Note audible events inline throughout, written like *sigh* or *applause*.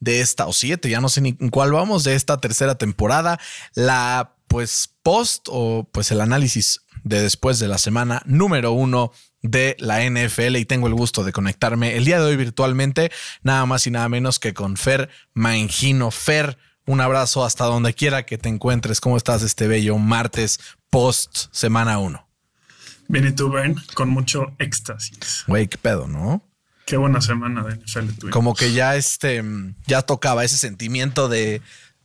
de esta, o 7, ya no sé ni en cuál vamos, de esta tercera temporada. La pues post o pues el análisis de después de la semana número 1 de la NFL y tengo el gusto de conectarme el día de hoy virtualmente, nada más y nada menos que con Fer Mangino. Fer, un abrazo hasta donde quiera que te encuentres. ¿Cómo estás este bello martes post semana 1? Bien, y tú, Ben, con mucho éxtasis. Güey, qué pedo, ¿no? Qué buena semana de NFL tuvimos. Como que ya este, ya tocaba ese sentimiento de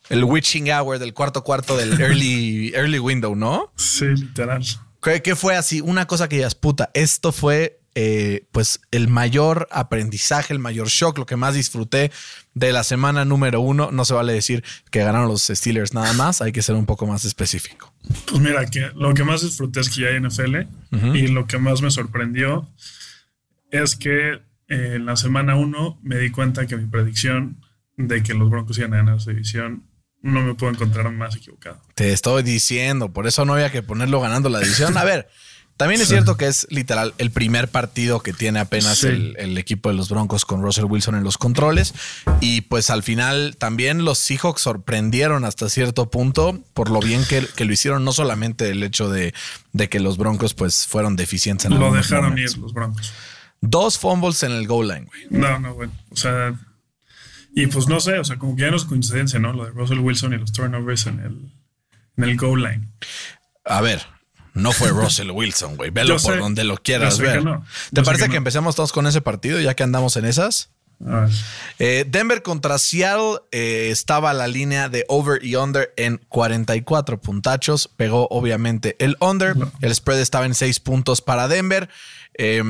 el witching hour del cuarto cuarto del early, *laughs* early window, ¿no? Sí, literal. ¿Qué, qué fue así? Una cosa que ya es puta. Esto fue eh, pues el mayor aprendizaje, el mayor shock, lo que más disfruté de la semana número uno. No se vale decir que ganaron los Steelers nada más, hay que ser un poco más específico. Pues mira, que lo que más disfruté es que ya hay NFL y lo que más me sorprendió es que en la semana uno me di cuenta que mi predicción de que los Broncos iban a ganar esa división no me puedo encontrar más equivocado. Te estoy diciendo, por eso no había que ponerlo ganando la división. A ver, también es cierto que es literal el primer partido que tiene apenas Sí. el, el equipo de los Broncos con Russell Wilson en los controles. Y pues al final también los Seahawks sorprendieron hasta cierto punto por lo bien que, que lo hicieron, no solamente el hecho de, de que los Broncos pues fueron deficientes en Lo dejaron momentos. ir los Broncos. Dos fumbles en el goal line, güey. No, no, bueno. O sea, y pues no sé, o sea, como que ya no es coincidencia, ¿no? Lo de Russell Wilson y los turnovers en el, en el goal line. A ver, no fue Russell *laughs* Wilson, güey. Velo por sé, donde lo quieras que ver. no. ¿Te parece que que, no. empecemos todos con ese partido ya que andamos en esas? Eh, Denver contra Seattle eh, estaba la línea de over y under en 44 puntachos. Pegó obviamente el under. El spread estaba en 6 puntos para Denver. Eh,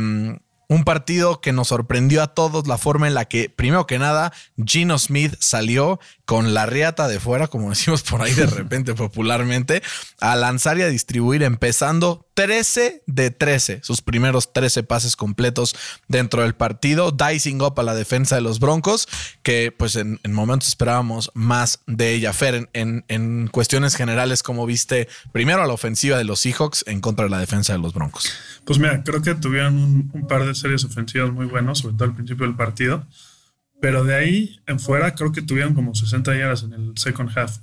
un partido que nos sorprendió a todos la forma en la que, primero que nada, Gino Smith salió con la riata de fuera, como decimos por ahí de *laughs* repente popularmente, a lanzar y a distribuir, empezando 13 de 13, sus primeros 13 pases completos dentro del partido, dicing up a la defensa de los Broncos, que pues en, en momentos esperábamos más de ella. Fer, en, en, en cuestiones generales, como viste primero a la ofensiva de los Seahawks en contra de la defensa de los Broncos? Pues mira, creo que tuvieron un, un par de series ofensivas muy buenas, sobre todo al principio del partido. Pero de ahí en fuera, creo que tuvieron como 60 yardas en el second half.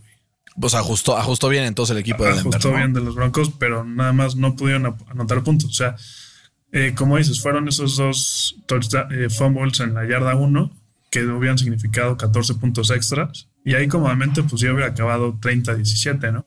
Pues ajustó, ajustó bien entonces el equipo de Denver. Ajustó bien de los Broncos, pero nada más no pudieron anotar puntos. O sea, eh, como dices, fueron esos dos eh, fumbles en la yarda 1 que hubieran significado 14 puntos extras. Y ahí cómodamente, pues ya hubiera acabado 30-17, ¿no?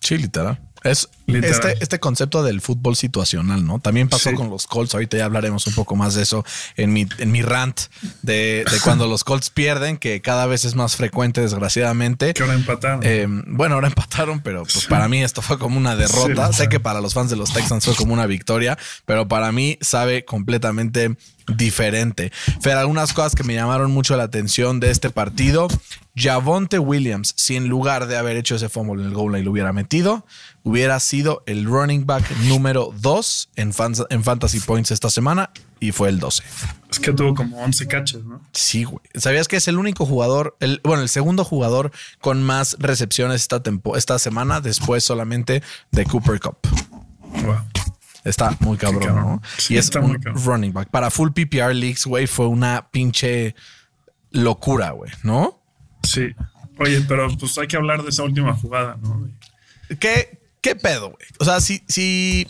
Sí, literal. Es Literal. Este, este concepto del fútbol situacional, ¿no? También pasó Sí. con los Colts. Ahorita ya hablaremos un poco más de eso en mi, en mi rant de, de cuando los Colts pierden, que cada vez es más frecuente, desgraciadamente. Que ahora empataron. Eh, bueno, ahora empataron, pero pues para mí esto fue como una derrota. Sí, sé que para los fans de los Texans fue como una victoria, pero para mí sabe completamente diferente. Fer, algunas cosas que me llamaron mucho la atención de este partido. Javonte Williams, si en lugar de haber hecho ese fumble en el goal line lo hubiera metido, hubiera sido el running back número 2 en, en Fantasy Points esta semana y fue el 12. es que tuvo como 11 catches, ¿no? Sí, güey. ¿Sabías que es el único jugador, el, bueno, el segundo jugador con más recepciones esta, tempo, esta semana, después solamente de Cooper Cup? Wow. Está muy cabrón, cabrón. ¿no? Sí, y es está un muy cabrón. running back. Para full PPR leagues, güey, fue una pinche locura, güey, ¿no? Sí. Oye, pero pues hay que hablar de esa última jugada, ¿no? ¿Qué, qué pedo, güey? O sea, si, si.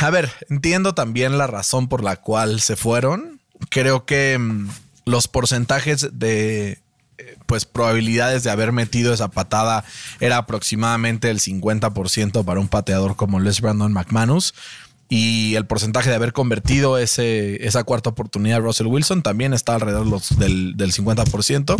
A ver, entiendo también la razón por la cual se fueron. Creo que mm, los porcentajes de eh, pues probabilidades de haber metido esa patada era aproximadamente el 50% para un pateador como Les Brandon McManus. Y el porcentaje de haber convertido ese, esa cuarta oportunidad a Russell Wilson también está alrededor del, del 50%.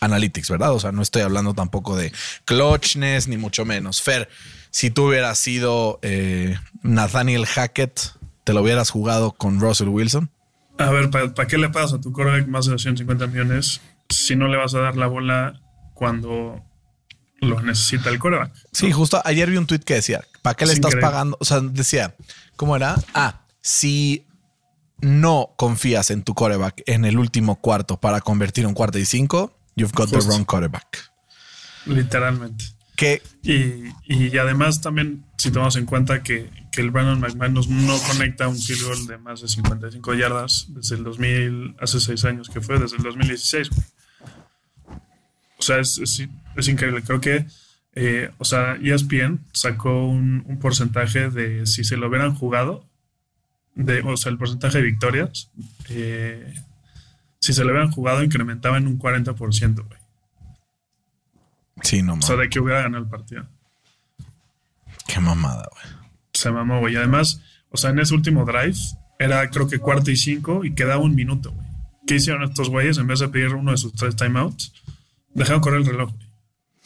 Analytics, ¿verdad? O sea, no estoy hablando tampoco de clutchness ni mucho menos. Fer, si tú hubieras sido eh, Nathaniel Hackett, ¿te lo hubieras jugado con Russell Wilson? A ver, ¿para qué le pagas a tu quarterback más de 250 millones si no le vas a dar la bola cuando lo necesita el coreback. Sí, justo ayer vi un tweet que decía, ¿para qué le Es estás increíble. pagando? O sea, decía, ¿cómo era? Ah, si no confías en tu quarterback en el último cuarto para convertir un cuarto y cinco, you've got the wrong quarterback. Literalmente. Que Y, y además también, si tomamos en cuenta que, que el Brandon McManus no conecta un field goal de más de 55 yardas desde el 2000, hace seis años que fue, desde el 2016. güey. O sea, es, es, es increíble. Creo que, eh, o sea, ESPN sacó un, un porcentaje de si se lo hubieran jugado, de, o sea, el porcentaje de victorias, eh, si se lo hubieran jugado, incrementaba en un 40%, güey. sí, no O mames. sea, de que hubiera ganado el partido. Qué mamada, güey. se mamó, güey. Además, o sea, en ese último drive era creo que cuarto y cinco y quedaba un minuto, güey. ¿Qué hicieron estos güeyes? En vez de pedir uno de sus tres timeouts, dejaron correr el reloj, güey.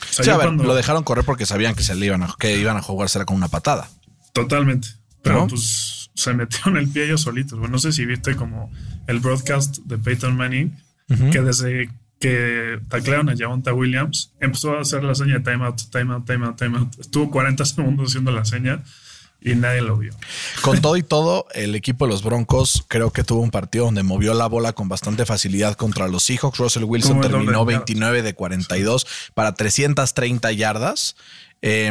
O sea, Sí, a yo ver, cuando- lo dejaron correr porque sabían que se le iban a, que iban a jugársela con una patada. Totalmente. Pero ¿No? pues se metieron el pie ellos solitos, güey. No sé si viste como el broadcast de Peyton Manning, que desde que taclearon a Javonta Williams, empezó a hacer la seña de timeout, timeout, timeout, timeout. Estuvo 40 *laughs* segundos haciendo la seña y nadie lo vio. Con todo y todo, el equipo de los Broncos creo que tuvo un partido donde movió la bola con bastante facilidad contra los Seahawks. Russell Wilson terminó de yardas. 29 de 42 para 330 yardas eh,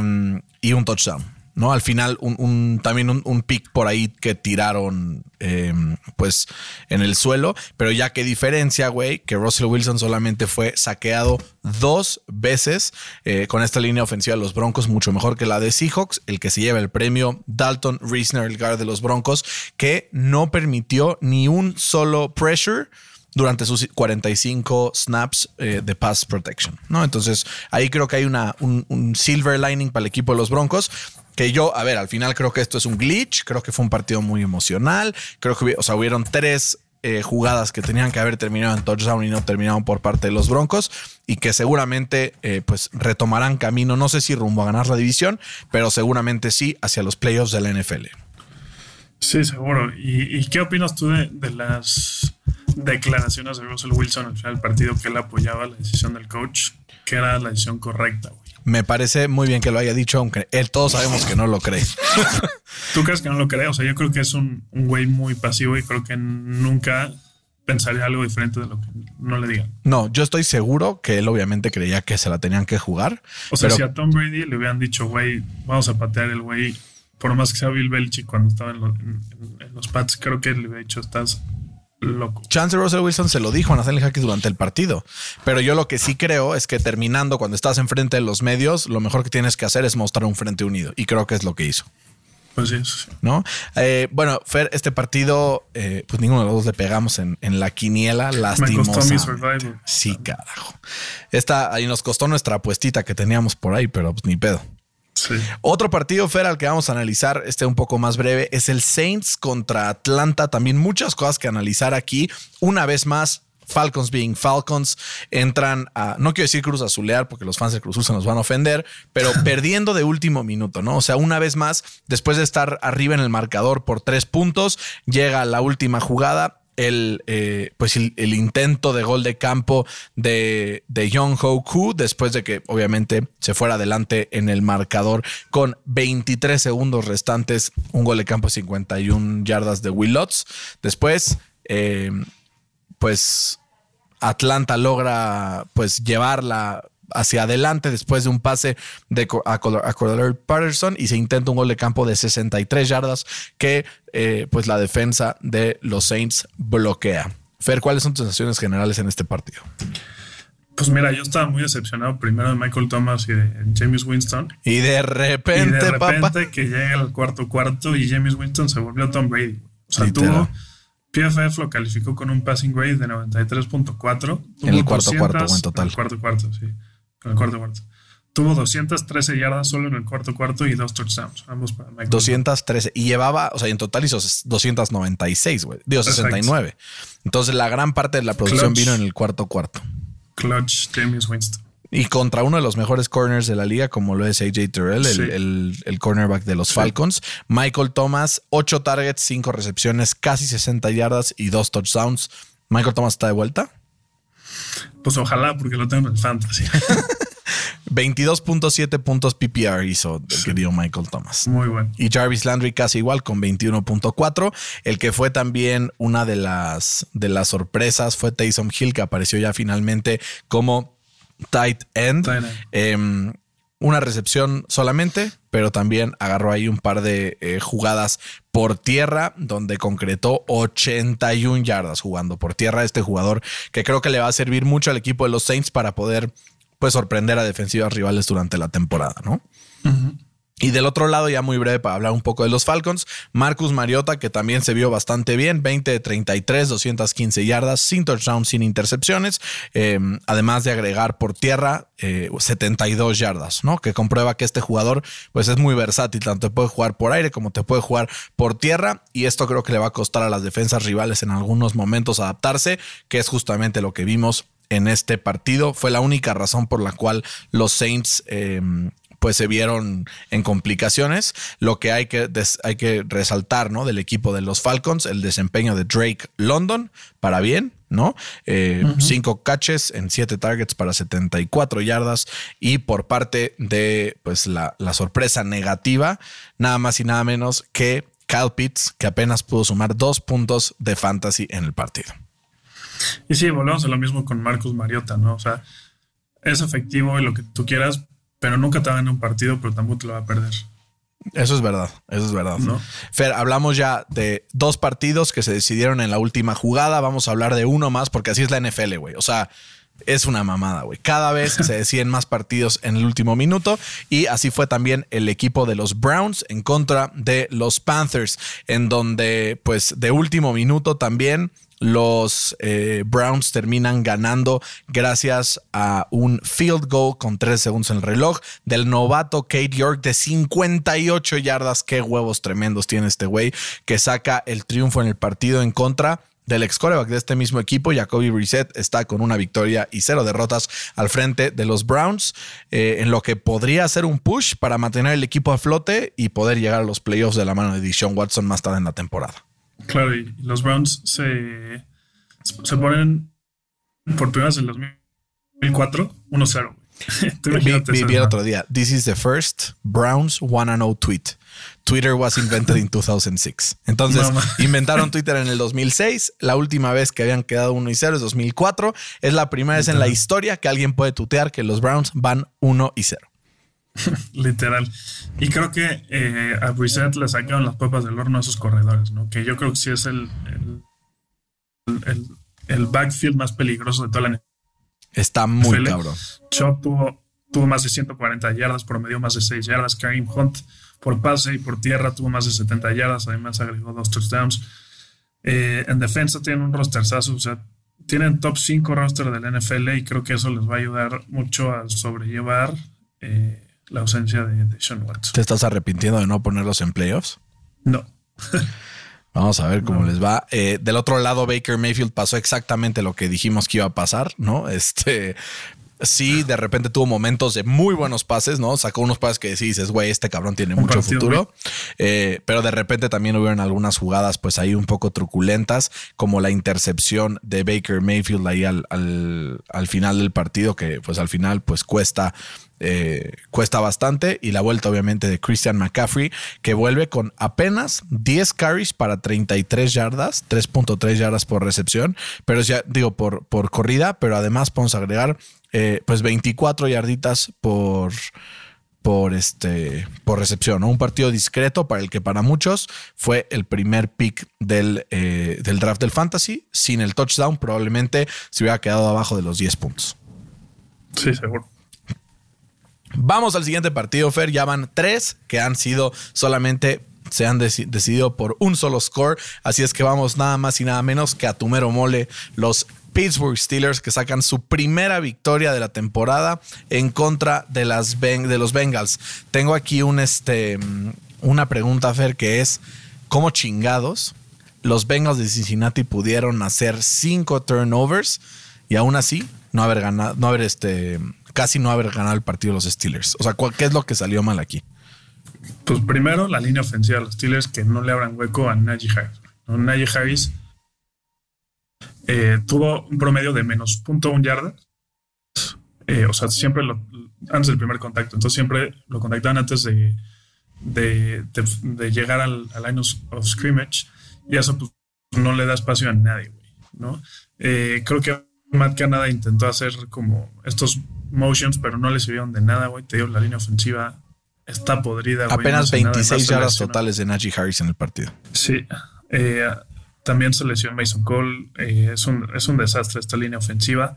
y un touchdown. ¿No? Al final, un, también un, un pick por ahí que tiraron eh, pues en el suelo. Pero ya que diferencia, güey, que Russell Wilson solamente fue saqueado dos veces eh, con esta línea ofensiva de los Broncos, mucho mejor que la de Seahawks. El que se lleva el premio, Dalton Reisner, el guard de los Broncos, que no permitió ni un solo pressure durante sus 45 snaps eh, de pass protection, ¿no? Entonces ahí creo que hay una, un, un silver lining para el equipo de los Broncos. Que yo, a ver, al final creo que esto es un glitch, creo que fue un partido muy emocional, creo que, o sea, hubieron tres eh, jugadas que tenían que haber terminado en touchdown y no terminaron por parte de los Broncos y que seguramente eh, pues retomarán camino, no sé si rumbo a ganar la división, pero seguramente sí hacia los playoffs de la NFL. Sí, seguro. ¿Y, y qué opinas tú de, de las declaraciones de Russell Wilson al final del partido que él apoyaba la decisión del coach, que era la decisión correcta, güey? Me parece muy bien que lo haya dicho, aunque él todos sabemos que no lo cree. *laughs* ¿Tú crees que no lo cree? O sea, yo creo que es un un güey muy pasivo y creo que nunca pensaría algo diferente de lo que no le digan. No, yo estoy seguro que él obviamente creía que se la tenían que jugar. O sea, pero si a Tom Brady le hubieran dicho, güey, vamos a patear el güey, por más que sea Bill Belichick cuando estaba en, lo- en- en- en los Pats, creo que le hubiera dicho, estás loco. Chance Russell Wilson se lo dijo a Nathaniel Hackett durante el partido. Pero yo lo que sí creo es que terminando, cuando estás enfrente de los medios, lo mejor que tienes que hacer es mostrar un frente unido. Y creo que es lo que hizo. Pues sí, eso sí. ¿No? Eh, bueno, Fer, este partido, eh, pues ninguno de los dos le pegamos en, en la quiniela, survival. Sí, carajo. Esta ahí nos costó nuestra apuestita que teníamos por ahí, pero pues ni pedo. Sí. Otro partido, Fer, al que vamos a analizar, este un poco más breve, es el Saints contra Atlanta. También muchas cosas que analizar aquí. Una vez más, Falcons being Falcons, entran a, no quiero decir Cruz Azulear porque los fans de Cruz Azul se nos van a ofender, pero *laughs* perdiendo de último minuto, ¿no? O sea, una vez más, después de estar arriba en el marcador por tres puntos, llega la última jugada. El, eh, pues el, intento de gol de campo de, de Young Ho Koo después de que obviamente se fuera adelante en el marcador con 23 segundos restantes, un gol de campo de 51 yardas de Will Lutz. Después, eh, pues Atlanta logra pues llevarla hacia adelante después de un pase de a, a Cordell Patterson y se intenta un gol de campo de 63 yardas que eh, pues la defensa de los Saints bloquea. Fer, ¿cuáles son tus sensaciones generales en este partido? Pues mira, yo estaba muy decepcionado primero de Michael Thomas y de James Winston. Y de Y repente, de repente papá. que llega al cuarto cuarto y James Winston se volvió Tom Brady. O sea, Literal. tuvo PFF lo calificó con un passing grade de 93.4. En el cuarto cuarto, o en total. En el cuarto cuarto, sí. En el cuarto cuarto. Tuvo 213 yardas solo en el cuarto cuarto y dos touchdowns. Ambos para Michael 213 y llevaba, o sea, en total hizo 296, güey. Digo, Exacto. 69. Entonces, la gran parte de la producción Clutch. vino en el cuarto cuarto. Clutch James Winston. Y contra uno de los mejores corners de la liga, como lo es AJ Terrell, Sí. el- el cornerback de los Falcons. Michael Thomas, 8 targets, 5 recepciones, casi 60 yardas y 2 touchdowns. Michael Thomas está de vuelta. Pues ojalá, porque lo tengo en el fantasy. *laughs* 22.7 puntos PPR hizo el querido Michael Thomas. Muy bueno. Y Jarvis Landry casi igual con 21.4. El que fue también una de las, de las sorpresas fue Taysom Hill, que apareció ya finalmente como tight end. Tight end. Em, una recepción solamente, pero también agarró ahí un par de eh, jugadas por tierra, donde concretó 81 yardas jugando por tierra. Este jugador que creo que le va a servir mucho al equipo de los Saints para poder pues, sorprender a defensivas rivales durante la temporada, ¿no? Y del otro lado, ya muy breve para hablar un poco de los Falcons, Marcus Mariota, que también se vio bastante bien, 20 de 33, 215 yardas, sin touchdown, sin intercepciones, eh, además de agregar por tierra eh, 72 yardas, ¿no? Que comprueba que este jugador pues es muy versátil, tanto te puede jugar por aire como te puede jugar por tierra, y esto creo que le va a costar a las defensas rivales en algunos momentos adaptarse, que es justamente lo que vimos en este partido. Fue la única razón por la cual los Saints eh, pues se vieron en complicaciones. Lo que hay que, hay que resaltar, ¿no? Del equipo de los Falcons, el desempeño de Drake London, para bien, ¿no? Eh, Cinco catches en siete targets para 74 yardas. Y por parte de, pues, la, la sorpresa negativa, nada más y nada menos que Kyle Pitts, que apenas pudo sumar dos puntos de fantasy en el partido. Y sí, volvemos a lo mismo con Marcus Mariota, ¿no? O sea, es efectivo y lo que tú quieras, pero nunca te va a ganar un partido, pero tampoco te lo va a perder. Eso es verdad, eso es verdad. ¿No? Fer, hablamos ya de dos partidos que se decidieron en la última jugada. Vamos a hablar de uno más porque así es la NFL, güey. O sea, es una mamada, güey. Cada vez se deciden más partidos en el último minuto y así fue también el equipo de los Browns en contra de los Panthers, en donde pues de último minuto también los eh, Browns terminan ganando gracias a un field goal con tres segundos en el reloj del novato Kate York de 58 yardas. Qué huevos tremendos tiene este güey que saca el triunfo en el partido en contra del ex coreback de este mismo equipo, Jacoby Brissett, está con una victoria y cero derrotas al frente de los Browns, eh, en lo que podría ser un push para mantener el equipo a flote y poder llegar a los playoffs de la mano de Deshaun Watson más tarde en la temporada. Claro, y los Browns se, se ponen por primera vez en el 2004 1-0. vi, vi, el otro día. This is the first Browns wanna know tweet. Twitter was invented in 2006. Entonces, No, *laughs* inventaron Twitter en el 2006. La última vez que habían quedado 1 y 0 es 2004. Es la primera vez en la historia que alguien puede tutear que los Browns van 1 y 0. *laughs* Literal. Y creo que eh, a Brissett le sacaron las papas del horno a esos corredores, ¿no? Que yo creo que sí es el, el, el, el backfield más peligroso de toda la Está muy NFL. cabrón. Chop tuvo, tuvo más de 140 yardas, promedió más de 6 yardas. Kareem Hunt por pase y por tierra tuvo más de 70 yardas, además agregó dos touchdowns. Eh, en defensa tienen un rosterzazo, o sea, tienen top 5 roster del NFL y creo que eso les va a ayudar mucho a sobrellevar eh, la ausencia de, de Sean Watson. ¿Te estás arrepintiendo de no ponerlos en playoffs? No. *laughs* Vamos a ver cómo les va. Eh, del otro lado, Baker Mayfield pasó exactamente lo que dijimos que iba a pasar, ¿no? *laughs* Este. Sí, de repente tuvo momentos de muy buenos pases, ¿no? Sacó unos pases que dices, güey, este cabrón tiene Un mucho partido, futuro. Eh, pero de repente también hubieron algunas jugadas, pues ahí un poco truculentas, como la intercepción de Baker Mayfield ahí al, al, al final del partido, que pues al final pues cuesta eh, cuesta bastante. Y la vuelta, obviamente, de Christian McCaffrey, que vuelve con apenas 10 carries para 33 yardas, 3.3 yardas por recepción, pero ya digo por, por corrida, pero además podemos agregar eh, pues 24 yarditas por por este por recepción. Un partido discreto para el que para muchos fue el primer pick del, eh, del draft del fantasy. Sin el touchdown, probablemente se hubiera quedado abajo de los 10 puntos. Sí, seguro. Vamos al siguiente partido, Fer. Ya van tres que han sido solamente se han deci- decidido por un solo score. Así es que vamos nada más y nada menos que a tu mero mole, los Pittsburgh Steelers que sacan su primera victoria de la temporada en contra de, las de los Bengals. Tengo aquí un, este, una pregunta, Fer, que es: ¿cómo chingados los Bengals de Cincinnati pudieron hacer cinco turnovers y aún así no haber ganado, no haber este, casi no haber ganado el partido de los Steelers? O sea, ¿cuál- ¿qué es lo que salió mal aquí? Pues primero, la línea ofensiva de los Steelers que no le abran hueco a Najee Harris. ¿no? Najee Harris eh, tuvo un promedio de menos .1 yardas. Eh, o sea, siempre lo, antes del primer contacto. Entonces siempre lo contactaban antes de, de, llegar al, al, line of, scrimmage. Y eso pues, no le da espacio a nadie, ¿no? Eh, creo que Matt Canada intentó hacer como estos motions, pero no le sirvieron de nada, güey. Te digo, la línea ofensiva está podrida. Apenas 26 yardas totales de Najee Harris en el partido. Sí. Eh, también se lesionó Mason Cole. Eh, es, un, es un desastre esta línea ofensiva.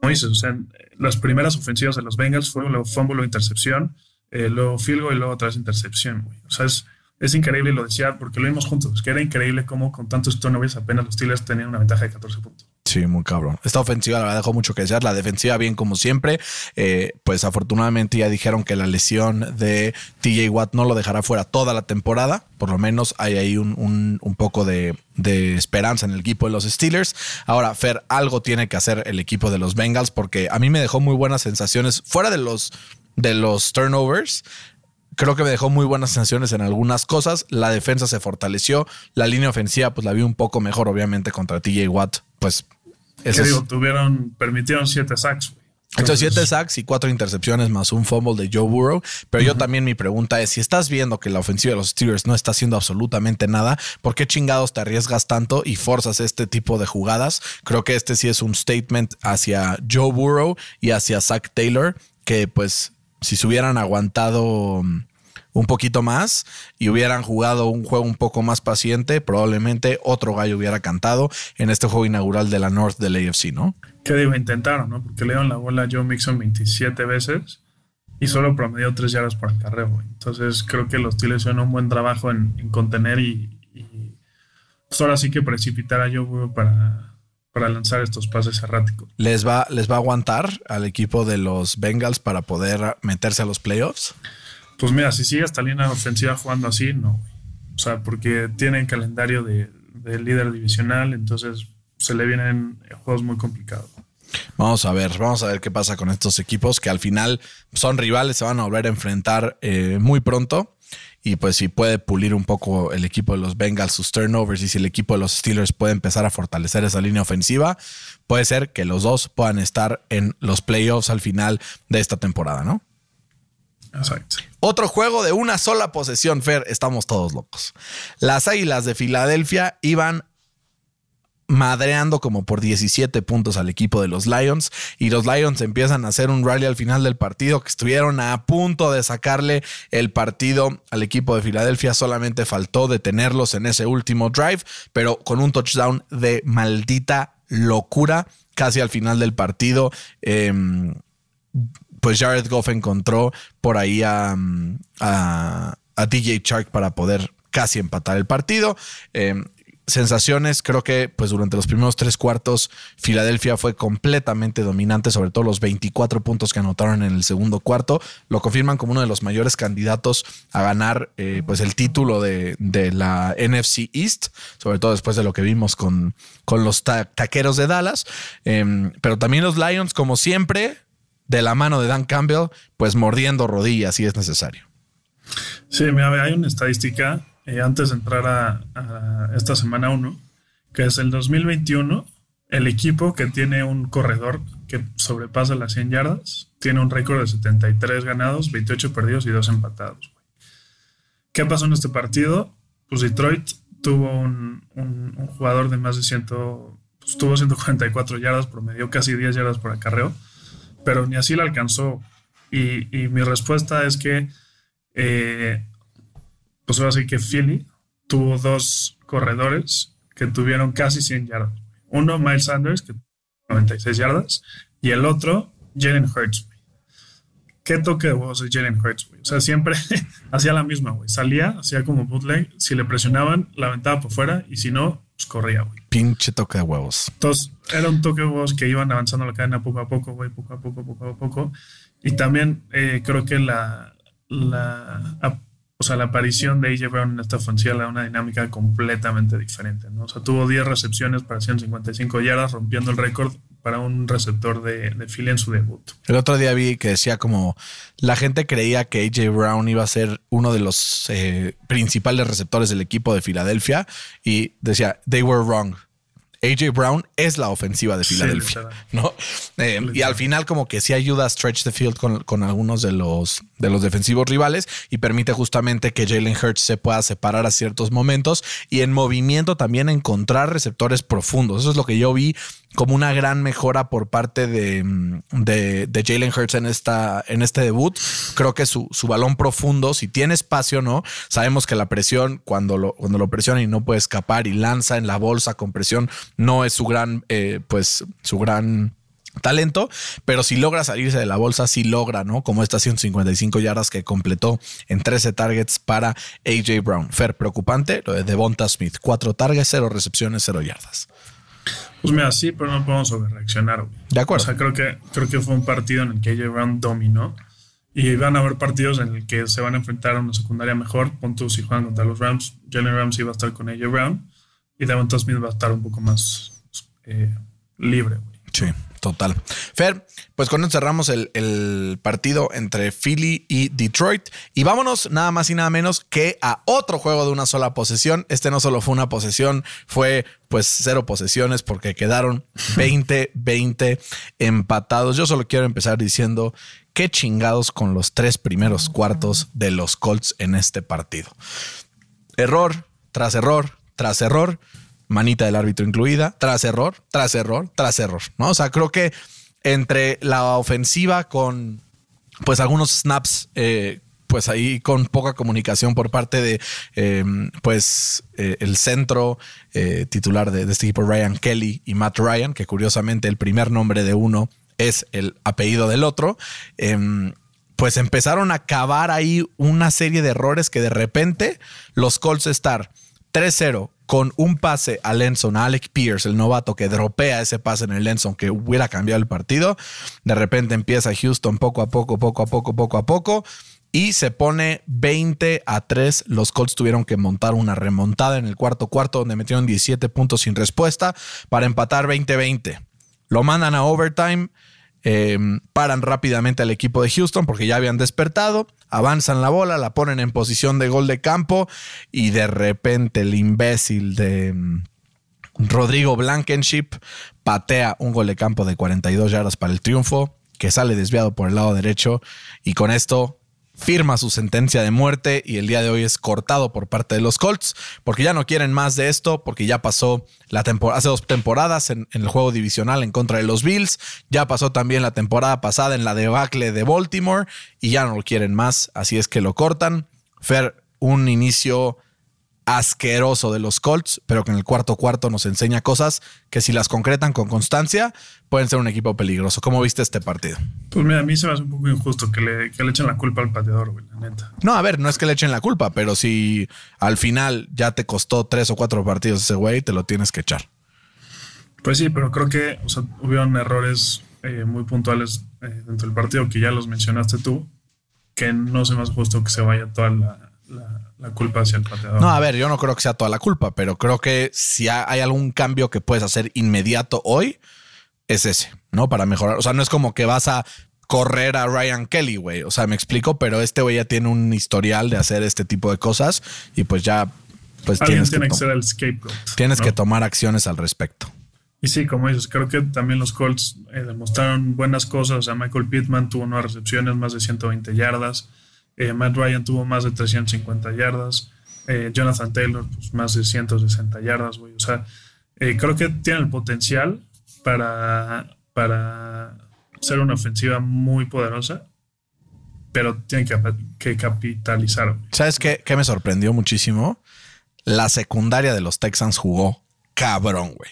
Como dices, o sea, las primeras ofensivas de los Bengals fueron luego fumble o intercepción, eh, luego field goal y luego otra vez intercepción, güey. O sea, es, es increíble, lo decía porque lo vimos juntos, que era increíble cómo con tantos turnovers apenas los Steelers tenían una ventaja de 14 puntos. Sí, muy cabrón. Esta ofensiva la verdad dejó mucho que desear. La defensiva bien como siempre. Eh, pues afortunadamente ya dijeron que la lesión de TJ Watt no lo dejará fuera toda la temporada. Por lo menos hay ahí un, poco de, de, esperanza en el equipo de los Steelers. Ahora, Fer, algo tiene que hacer el equipo de los Bengals porque a mí me dejó muy buenas sensaciones fuera de los, de los turnovers creo que me dejó muy buenas sensaciones en algunas cosas. La defensa se fortaleció. La línea ofensiva, pues la vi un poco mejor, obviamente, contra TJ Watt. Pues. Eso digo, tuvieron, permitieron siete sacks. Entonces, siete sacks y cuatro intercepciones más un fumble de Joe Burrow. Pero yo también mi pregunta es: si estás viendo que la ofensiva de los Steelers no está haciendo absolutamente nada, ¿por qué chingados te arriesgas tanto y forzas este tipo de jugadas? Creo que este sí es un statement hacia Joe Burrow y hacia Zach Taylor, que pues si se hubieran aguantado mm, un poquito más y hubieran jugado un juego un poco más paciente, probablemente otro gallo hubiera cantado en este juego inaugural de la North del AFC, ¿no? Que digo, intentaron, ¿no? Porque le dieron la bola a Joe Mixon 27 veces y solo promedió 3 yardas por acarreo. Entonces creo que los Steelers hicieron un buen trabajo en, contener y, pues ahora sí que precipitar a Joe para, para lanzar estos pases erráticos. ¿Les va, ¿Les va a aguantar al equipo de los Bengals para poder meterse a los playoffs? Pues mira, si sigue esta línea ofensiva jugando así, no. O sea, porque tienen calendario de, líder divisional, entonces se le vienen juegos muy complicados. Vamos a ver, vamos a ver qué pasa con estos equipos que al final son rivales, se van a volver a enfrentar eh, muy pronto y pues si puede pulir un poco el equipo de los Bengals sus turnovers y si el equipo de los Steelers puede empezar a fortalecer esa línea ofensiva, puede ser que los dos puedan estar en los playoffs al final de esta temporada, ¿no? Exacto. Otro juego de una sola posesión, Fer, estamos todos locos. Las Águilas de Filadelfia iban madreando como por 17 puntos al equipo de los Lions y los Lions empiezan a hacer un rally al final del partido que estuvieron a punto de sacarle el partido al equipo de Filadelfia solamente faltó detenerlos en ese último drive pero con un touchdown de maldita locura casi al final del partido em, pues Jared Goff encontró por ahí a, a, DJ Shark para poder casi empatar el partido. Em, sensaciones, creo que pues durante los primeros tres cuartos Filadelfia fue completamente dominante, sobre todo los 24 puntos que anotaron en el segundo cuarto, lo confirman como uno de los mayores candidatos a ganar eh, pues el título de, la NFC East, sobre todo después de lo que vimos con, con los taqueros de Dallas, em, pero también los Lions como siempre, de la mano de Dan Campbell, pues mordiendo rodillas si es necesario. Sí, mira, hay una estadística eh, antes de entrar a, esta semana 1, que es el 2021, el equipo que tiene un corredor que sobrepasa las 100 yardas, tiene un récord de 73 ganados, 28 perdidos y 2 empatados. ¿Qué pasó en este partido? Pues Detroit tuvo un, jugador de más de 100, pues tuvo 144 yardas, promedió casi 10 yardas por acarreo, pero ni así la alcanzó. Y, mi respuesta es que eh, pues ahora sí que Philly tuvo dos corredores que tuvieron casi 100 yardas. Uno, Miles Sanders, que 96 yardas, y el otro, Jalen Hurts. ¿Qué toque de voz de Jalen Hurts? O sea, siempre *laughs* hacía la misma, güey. Salía, hacía como bootleg. Si le presionaban, la aventaba por fuera y si no, pues corría, güey. Pinche toque de huevos. Entonces, era un toque de voz que iban avanzando la cadena poco a poco, güey, poco a poco, poco a poco. Y también eh, creo que la, la o sea, la aparición de AJ Brown en esta ofensiva le da una dinámica completamente diferente, ¿no? O sea, tuvo 10 recepciones para 155 yardas, rompiendo el récord para un receptor de, de Philly en su debut. El otro día vi que decía como la gente creía que AJ Brown iba a ser uno de los eh, principales receptores del equipo de Filadelfia y decía, they were wrong. AJ Brown es la ofensiva de Filadelfia. *laughs* ¿no? Eh, y al final como que sí ayuda a stretch the field con, con algunos de los, de los defensivos rivales y permite justamente que Jalen Hurts se pueda separar a ciertos momentos y en movimiento también encontrar receptores profundos. Eso es lo que yo vi como una gran mejora por parte de, mm, de, de Jalen Hurts en, esta, en este debut. Creo que su, su balón profundo, si tiene espacio, ¿no? Sabemos que la presión, cuando lo, cuando lo presiona y no puede escapar y lanza en la bolsa con presión, no es su gran, eh, pues, su gran talento, pero si logra salirse de la bolsa, sí logra, ¿no? Como estas 155 yardas que completó en 13 targets para AJ Brown. Fer, preocupante, lo de Devonta Smith, 4 targets, 0 recepciones, 0 yardas. Pues mira, sí, pero no podemos sobrereaccionar. güey. De acuerdo. O sea, creo que, creo que fue un partido en el que AJ Brown dominó. Y van a haber partidos en el que se van a enfrentar a una secundaria mejor. Punto si juegan contra los Rams. Jalen Rams iba a estar con AJ Brown. Y Devonta Smith va a estar un poco más eh, libre. güey. Sí, total. Fer, pues con esto cerramos el, el partido entre Philly y Detroit. Y vámonos nada más y nada menos que a otro juego de una sola posesión. Este no solo fue una posesión, fue pues cero posesiones porque quedaron *laughs* 20-20 empatados. Yo solo quiero empezar diciendo qué chingados con los tres primeros cuartos de los Colts en este partido. Error tras error tras error, manita del árbitro incluida, tras error, tras error, tras error, ¿no? O sea, creo que entre la ofensiva con pues algunos snaps eh, pues ahí con poca comunicación por parte de eh, pues eh, el centro eh, titular de, de este equipo Ryan Kelly y Matt Ryan que curiosamente el primer nombre de uno es el apellido del otro em, pues empezaron a cavar ahí una serie de errores que de repente los Colts estar 3-0 con un pase a Lenson, a Alec Pierce, el novato que dropea ese pase en el Lenson que hubiera cambiado el partido. De repente empieza Houston poco a poco, poco a poco, poco a poco. Y se pone 20 a 3. Los Colts tuvieron que montar una remontada en el cuarto cuarto, donde metieron 17 puntos sin respuesta para empatar 20-20. Lo mandan a overtime. Eh, paran rápidamente al equipo de Houston porque ya habían despertado, avanzan la bola, la ponen en posición de gol de campo y de repente el imbécil de mm, Rodrigo Blankenship patea un gol de campo de 42 yardas para el triunfo que sale desviado por el lado derecho y con esto firma su sentencia de muerte y el día de hoy es cortado por parte de los Colts porque ya no quieren más de esto porque ya pasó la hace dos temporadas en, en, el juego divisional en contra de los Bills ya pasó también la temporada pasada en la debacle de Baltimore y ya no lo quieren más así es que lo cortan. Fer un inicio asqueroso de los Colts, pero que en el cuarto cuarto nos enseña cosas que si las concretan con constancia pueden ser un equipo peligroso. ¿Cómo viste este partido? Pues mira, a mí se me hace un poco injusto que le, que le echen la culpa al pateador, güey, la neta. No, a ver, no es que le echen la culpa, pero si al final ya te costó tres o cuatro partidos ese güey, te lo tienes que echar. Pues sí, pero creo que o sea, hubieron errores eh, muy puntuales eh, dentro del partido que ya los mencionaste tú, que no se me hace justo que se vaya toda la, la, la, culpa hacia el pateador. No, a ver, yo no creo que sea toda la culpa, pero creo que si hay algún cambio que puedes hacer inmediato hoy, es ese, ¿no? Para mejorar. O sea, no es como que vas a correr a Ryan Kelly, güey. O sea, me explico, pero este güey ya tiene un historial de hacer este tipo de cosas y pues ya, pues Alguien tienes tiene que, que, ser el scapegoat. tienes ¿no? que tomar acciones al respecto. Y sí, como dices, creo que también los Colts eh, demostraron buenas cosas. O sea, Michael Pittman tuvo nueve recepciones, más de 120 yardas. Eh, Matt Ryan tuvo más de 350 yardas. Eh, Jonathan Taylor, pues más de 160 yardas, güey. O sea, eh, creo que tiene el potencial para, para ser una ofensiva muy poderosa, pero tiene que, que capitalizar. ¿Sabes qué, qué me sorprendió muchísimo? La secundaria de los Texans jugó cabrón, güey.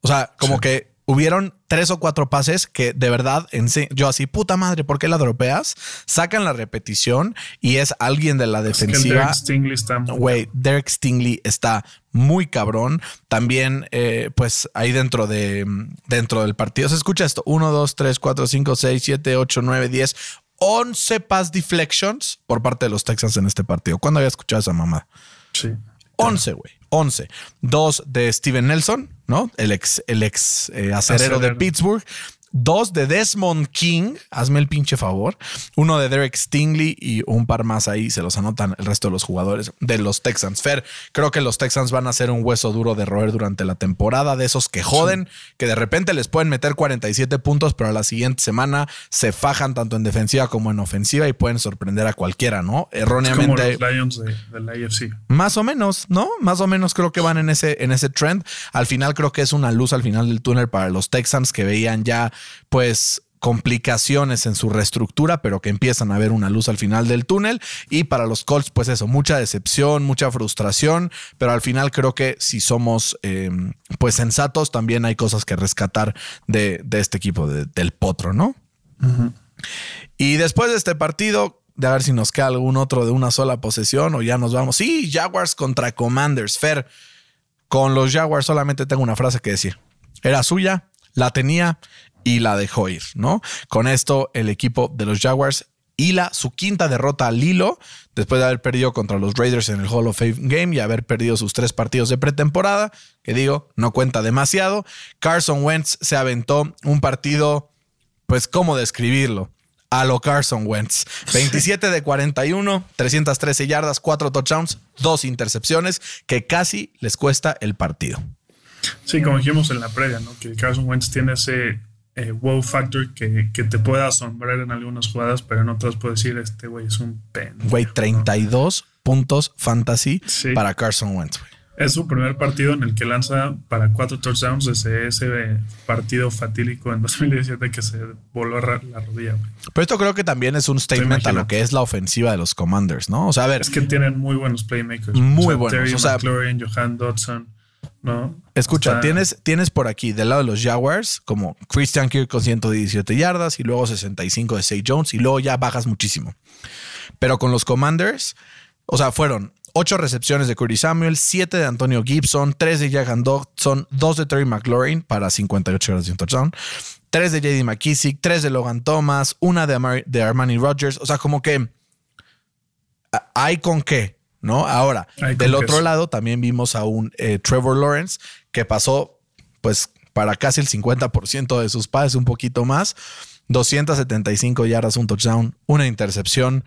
O sea, como sí. que hubieron tres o cuatro pases que de verdad, yo así, puta madre, ¿por qué la dropeas? Sacan la repetición y es alguien de la defensiva. Es que Derek Stingley está muy Güey, Derek Stingley está muy cabrón. También, eh, pues ahí dentro de dentro del partido se escucha esto: 1, 2, 3, 4, 5, 6, 7, 8, 9, 10, 11 pass deflections por parte de los Texans en este partido. ¿Cuándo había escuchado esa mamá? Sí. 11, güey. 11. Dos de Steven Nelson, ¿no? El ex, el ex eh, acerero, acerero, de Pittsburgh. Dos de Desmond King, hazme el pinche favor, uno de Derek Stingley y un par más ahí se los anotan el resto de los jugadores de los Texans. Fer, creo que los Texans van a ser un hueso duro de roer durante la temporada, de esos que joden, que de repente les pueden meter 47 puntos, pero a la siguiente semana se fajan tanto en defensiva como en ofensiva y pueden sorprender a cualquiera, ¿no? Erróneamente. Como los Lions de, la AFC. Más o menos, ¿no? Más o menos creo que van en ese, en ese trend. Al final creo que es una luz al final del túnel para los Texans que veían ya, pues, complicaciones en su reestructura, pero que empiezan a ver una luz al final del túnel. Y para los Colts, pues eso, mucha decepción, mucha frustración, pero al final creo que si somos em, pues sensatos, también hay cosas que rescatar de, este equipo del potro, ¿no? Y después de este partido, de a ver si nos queda algún otro de una sola posesión o ya nos vamos. Sí, Jaguars contra Commanders. Fer, con los Jaguars solamente tengo una frase que decir. Era suya, la tenía y la dejó ir, ¿no? Con esto, el equipo de los Jaguars hila su quinta derrota al hilo después de haber perdido contra los Raiders en el Hall of Fame Game y haber perdido sus tres partidos de pretemporada, que digo, no cuenta demasiado. Carson Wentz se aventó un partido, pues, ¿cómo describirlo? A lo Carson Wentz. *laughs* 27 de 41, 313 yardas, 4 touchdowns, 2 intercepciones, que casi les cuesta el partido. Sí, como dijimos en la previa, ¿no? Que Carson Wentz tiene ese eh, wow factor que, te puede asombrar en algunas jugadas, pero en otras puedo decir, este güey es un pen. Güey, 32 puntos fantasy para Carson Wentz. Es su primer partido en el que lanza para cuatro touchdowns desde ese partido fatídico en 2017 que se voló la rodilla. Pero esto creo que también es un statement a lo que es la ofensiva de los Commanders, ¿no? O sea, a ver. Es que tienen muy buenos playmakers. Muy buenos. Terry o sea, McLaurin, Johan Dodson. ¿No? Escucha, tienes, tienes por aquí del lado de los Jaguars como Christian Kirk con 117 yardas y luego 65 de Say Jones y luego ya bajas muchísimo. Pero con los Commanders, o sea, fueron 8 recepciones de Curtis Samuel, 7 de Antonio Gibson, 3 de Jagan Dodson, 2 de Terry McLaurin para 58 yardas de touchdown, 3 de JD McKissick, 3 de Logan Thomas, una de, de Armani Rogers. O sea, como que hay con qué. ¿No? Ahora, del otro lado también vimos a un eh, Trevor Lawrence que pasó pues para casi el 50% de sus pases, un poquito más, 275 yardas, un touchdown, una intercepción.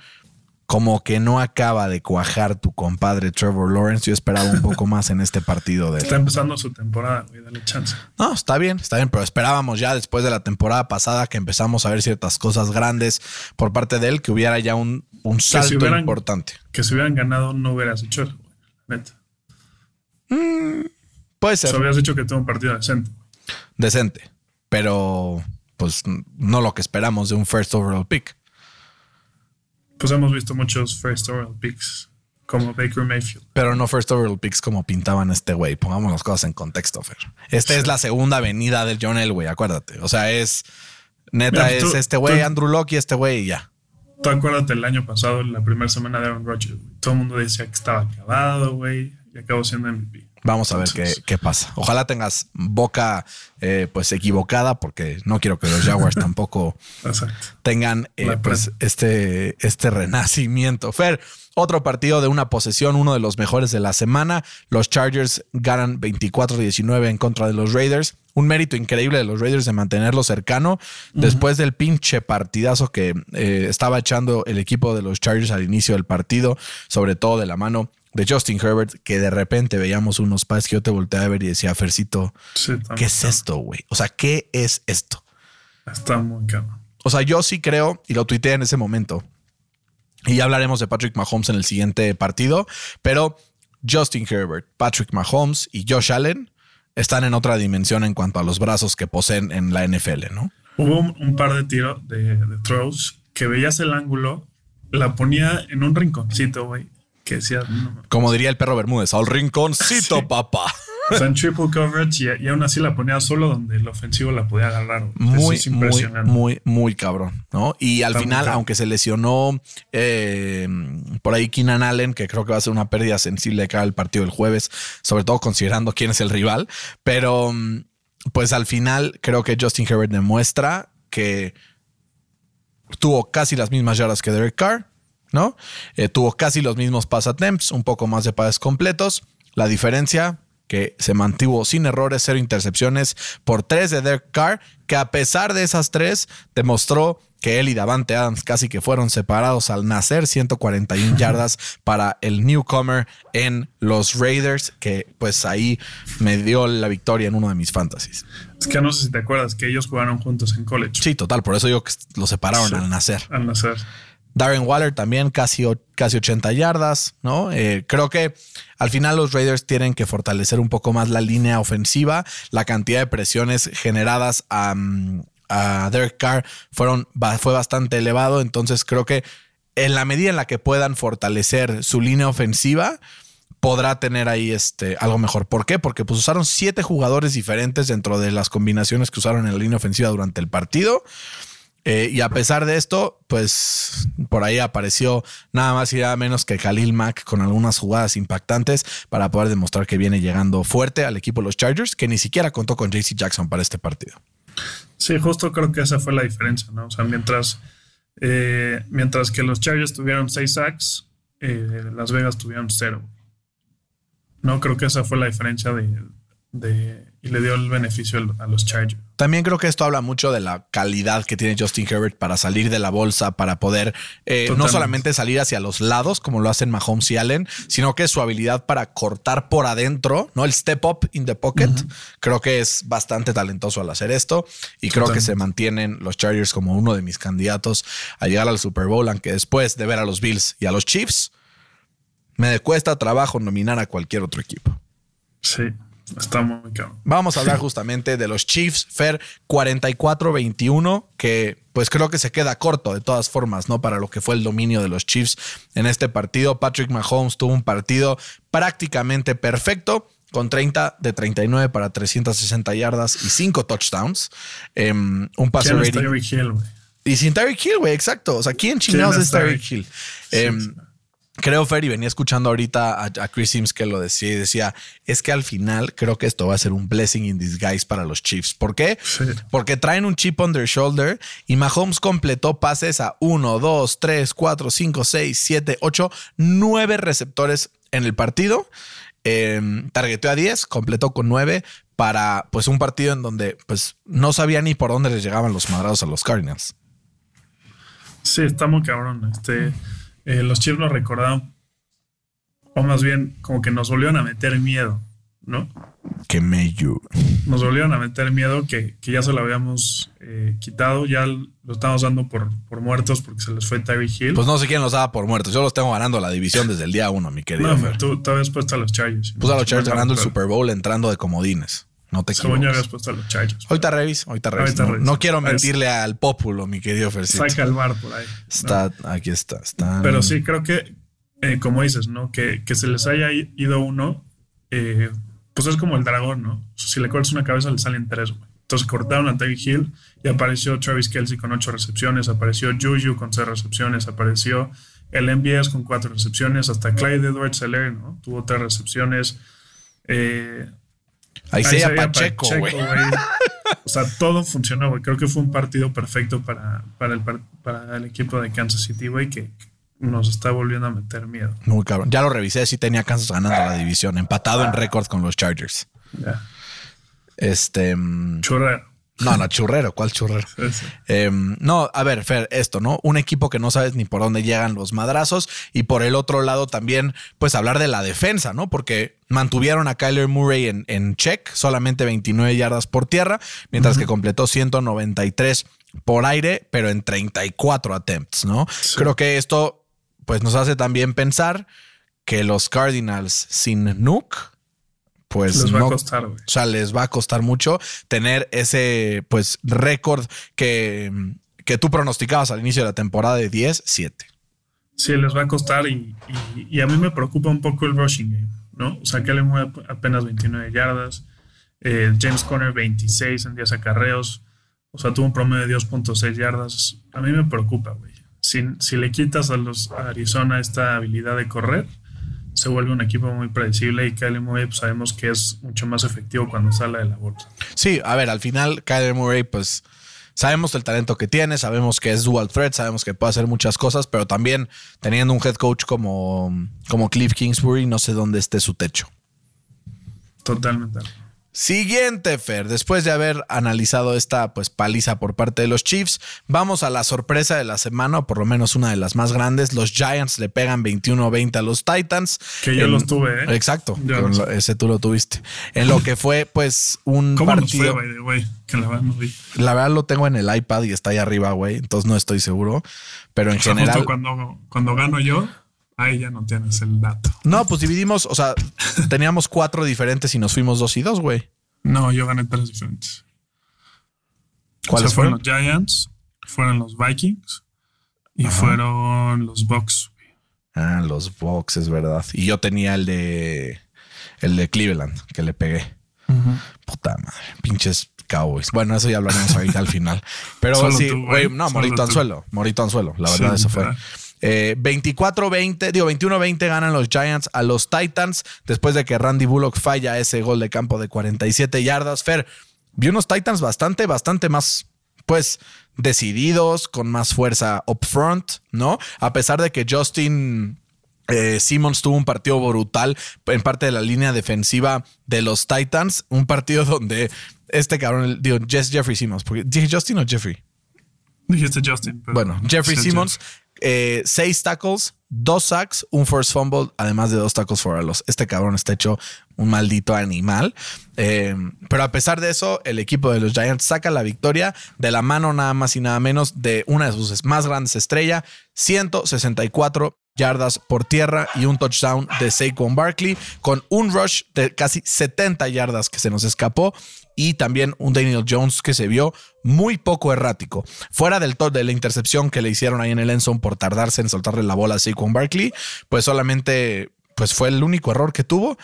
Como que no acaba de cuajar tu compadre Trevor Lawrence. Yo esperaba un poco *laughs* más en este partido de. Está empezando su temporada, güey, dale chance. No, está bien, está bien, pero esperábamos ya después de la temporata pasada que empezamos a ver ciertas cosas grandes por parte de él, que hubiera ya un, un salto importante. Que si hubieran ganado, no hubieras hecho eso, neta. Mm, puede ser. O hubieras dicho que tuvo un partido decente. Decente, pero pues no lo que esperamos de un first overall pick. Pues hemos visto muchos first overall picks como Baker Mayfield. Pero no first overall picks como pintaban este güey. Pongamos las cosas en contexto, Fer. Esta es la segunda venida del John Elway, acuérdate. O sea, es neta, es este güey, Andrew Locke y este güey y ya. Tú acuérdate el año pasado, la primera semana de Aaron Rodgers, todo el mundo decía que estaba acabado, güey, y acabó siendo MVP. Vamos a ver qué, qué, pasa. Ojalá tengas boca eh, pues equivocada, porque no quiero que los Jaguars *laughs* tampoco tengan eh, pues este, este renacimiento. Fer, otro partido de una posesión, uno de los mejores de la semana. Los Chargers ganan 24-19 en contra de los Raiders. Un mérito increíble de los Raiders de mantenerlo cercano después del pinche partidazo que eh, estaba echando el equipo de los Chargers al inicio del partido, sobre todo de la mano de Justin Herbert, que de repente veíamos unos pases que yo te volteé a ver y decía, Fercito, ¿qué es esto, güey? O sea, ¿qué es esto? Está muy caro. O sea, yo sí creo, y lo tuiteé en ese momento, y ya hablaremos de Patrick Mahomes en el siguiente partido, pero Justin Herbert, Patrick Mahomes y Josh Allen están en otra dimensión en cuanto a los brazos que poseen en la NFL, ¿no? Hubo un, par de tiros, de, throws, que veías el ángulo, la ponía en un rinconcito, güey, que decía... Como diría el perro Bermúdez, al rinconcito, papá. O sea, en triple coverage y, aún así la ponía solo donde el ofensivo la podía agarrar. Muy, muy, muy, muy cabrón, ¿no? Y al final, aunque se lesionó eh, por ahí Keenan Allen, que creo que va a ser una pérdida sensible de cara al partido del jueves, sobre todo considerando quién es el rival, pero mm, pues al final creo que Justin Herbert demuestra que tuvo casi las mismas yardas que Derek Carr, ¿no? Eh, tuvo casi los mismos pass attempts, un poco más de pases completos. La diferencia, que se mantuvo sin errores, cero intercepciones por tres de Derek Carr, que a pesar de esas tres demostró que él y Davante Adams casi que fueron separados al nacer, 141 *laughs* yardas para el newcomer en los Raiders, que pues ahí me dio la victoria en uno de mis fantasies. Es que no sé si te acuerdas que ellos jugaron juntos en college. Sí, total, por eso digo que lo separaron al nacer. Al nacer. Darren Waller también casi, casi 80 yardas, ¿no? Eh, creo que al final los Raiders tienen que fortalecer un poco más la línea ofensiva, la cantidad de presiones generadas a, a Derek Carr fueron, fue bastante elevado, entonces creo que en la medida en la que puedan fortalecer su línea ofensiva, podrá tener ahí este, algo mejor. ¿Por qué? Porque pues usaron siete jugadores diferentes dentro de las combinaciones que usaron en la línea ofensiva durante el partido. Eh, y a pesar de esto, pues por ahí apareció nada más y nada menos que Khalil Mack con algunas jugadas impactantes para poder demostrar que viene llegando fuerte al equipo de los Chargers, que ni siquiera contó con JC Jackson para este partido. Sí, justo creo que esa fue la diferencia, ¿no? O sea, mientras, eh, mientras que los Chargers tuvieron seis sacks, eh, Las Vegas tuvieron cero. No creo que esa fue la diferencia de y le dio el beneficio a los Chargers. También creo que esto habla mucho de la calidad que tiene Justin Herbert para salir de la bolsa, para poder eh, no solamente salir hacia los lados, como lo hacen Mahomes y Allen, sino que su habilidad para cortar por adentro, ¿no? El step up in the pocket, creo que es bastante talentoso al hacer esto. Y creo que se mantienen los Chargers como uno de mis candidatos a llegar al Super Bowl, aunque después de ver a los Bills y a los Chiefs, me cuesta trabajo nominar a cualquier otro equipo. Sí. Está muy cabrón. Vamos a hablar *laughs* justamente de los Chiefs, Fer 44-21, que pues creo que se queda corto de todas formas, ¿no? Para lo que fue el dominio de los Chiefs en este partido. Patrick Mahomes tuvo un partido prácticamente perfecto con 30 de 39 para 360 yardas y 5 touchdowns. Em, un pase rating. Hill, y sin Tyreek Hill, güey, exacto. O sea, ¿quién chingados es Tyreek Hill? Em, Creo, Fer, y venía escuchando ahorita a, Chris Sims que lo decía y decía, es que al final creo que esto va a ser un blessing in disguise para los Chiefs. ¿Por qué? Porque traen un chip on their shoulder y Mahomes completó pases a 1, 2, 3, 4, 5, 6, 7, 8, 9 receptores en el partido. Eh, targeteó a 10, completó con 9 para pues un partido en donde pues no sabía ni por dónde les llegaban los madrados a los Cardinals. Sí, está muy cabrón. Este... Eh, los Chiefs nos recordaron, o más bien como que nos volvieron a meter miedo, ¿no? Que me Nos volvieron a meter miedo que, ya se lo habíamos eh, quitado, ya lo estamos dando por, por muertos porque se les fue Tyree Hill. Pues no sé quién los daba por muertos, yo los tengo ganando la división desde el día uno, mi querido. No, tú, tú habías puesto a los Chargers. Puse a los Chargers ganando el Super Bowl entrando de comodines. No te Según ya habías puesto a los Chargers. Ahorita revis, ahorita revis. No, quiero mentirle al pópulo, mi querido Fercito. Saca el bar por ahí. Está, aquí está, está. Pero sí, creo que, eh, como dices, ¿no? Que, que, se les haya ido uno, eh, pues es como el dragón, ¿no? Si le cortas una cabeza, le salen tres, Entonces cortaron a Terry Hill y apareció Travis Kelsey con ocho recepciones, apareció Juju con seis recepciones, apareció el MBS con cuatro recepciones, hasta Clyde Edwards Seller, ¿no? Tuvo tres recepciones. Eh, Ahí se Pacheco, güey. O sea, todo funcionó, güey. Creo que fue un partido perfecto para, para, el, para el equipo de Kansas City, güey, que nos está volviendo a meter miedo. Muy cabrón. Ya lo revisé, sí tenía Kansas ganando la división, empatado en récord con los Chargers. Ya. Este. Mm, Churrero. No, no, churrero, ¿cuál churrero? *laughs* Em, no, a ver, Fer, esto, ¿no? Un equipo que no sabes ni por dónde llegan los madrazos y por el otro lado también, pues hablar de la defensa, ¿no? Porque mantuvieron a Kyler Murray en, en check, solamente 29 yardas por tierra, mientras que completó 193 por aire, pero en 34 attempts, ¿no? Creo que esto, pues nos hace también pensar que los Cardinals sin Nuke pues les va a costar, O sea, les va a costar mucho tener ese pues récord que, que tú pronosticabas al inicio de la temporada de 10-7. Sí, les va a costar y, a mí me preocupa un poco el rushing game, ¿no? O sea, que le mueve apenas 29 yardas, eh, James Conner 26 en 10 acarreos, o sea, tuvo un promedio de 2.6 yardas. A mí me preocupa, güey. Si, si le quitas a los a Arizona esta habilidad de correr, se vuelve un equipo muy predecible y Kyler Murray pues, sabemos que es mucho más efectivo cuando sale de la bolsa. Sí, a ver, al final Kyler Murray pues sabemos el talento que tiene, sabemos que es dual threat, sabemos que puede hacer muchas cosas, pero también teniendo un head coach como, como Cliff Kingsbury, no sé dónde esté su techo. Totalmente. Siguiente, Fer. Después de haber analizado esta pues paliza por parte de los Chiefs, vamos a la sorpresa de la semana, o por lo menos una de las más grandes. Los Giants le pegan 21-20 a los Titans. Que yo los tuve, ¿eh? Exacto. ese tú lo tuviste. En lo que fue, pues, un ¿Cómo partido. Fue, güey? Que la verdad no vi. La verdad lo tengo en el iPad y está ahí arriba, güey. Entonces no estoy seguro. Pero en general. cuando, cuando gano yo, Ahí ya no tienes el dato. No, pues dividimos, o sea, *laughs* teníamos cuatro diferentes y nos fuimos dos y dos, güey. No, yo gané tres diferentes. ¿Cuáles fueron? los Giants, fueron los Vikings y fueron los Bucks. Ah, los Bucks, es verdad. Y yo tenía el de el de Cleveland que le pegué. Puta madre, pinches Cowboys. Bueno, eso ya hablaremos ahorita al final. Pero *laughs* sí, güey, no, Morito Anzuelo, Morito Anzuelo, la verdad, eso fue. 24-20, eh, digo 21-20 ganan los Giants a los Titans después de que Randy Bullock falla ese gol de campo de 47 yardas. Fer, vi unos Titans bastante, bastante más, pues, decididos, con más fuerza up front, ¿no? A pesar de que Justin eh, Simmons tuvo un partido brutal en parte de la línea defensiva de los Titans, un partido *laughs* donde este cabrón, digo, Jeffrey Simmons, porque dije Justin o Jeffrey. Dijiste Justin. bueno, Jeffrey Simmons eh, seis tackles, dos sacks, un first fumble, además de dos tackles for a loss. Este cabrón está hecho un maldito animal. Eh, pero a pesar de eso, el equipo de los Giants saca la victoria de la mano nada más y nada menos de una de sus más grandes estrellas, 164 yardas por tierra y un touchdown de Saquon Barkley con un rush de casi 70 yardas que se nos escapó y también un Daniel Jones que se vio muy poco errático. Fuera del de la intercepción que le hicieron ahí en el Enson por tardarse en soltarle la bola a Saquon Barkley, pues solamente pues fue el único error que tuvo.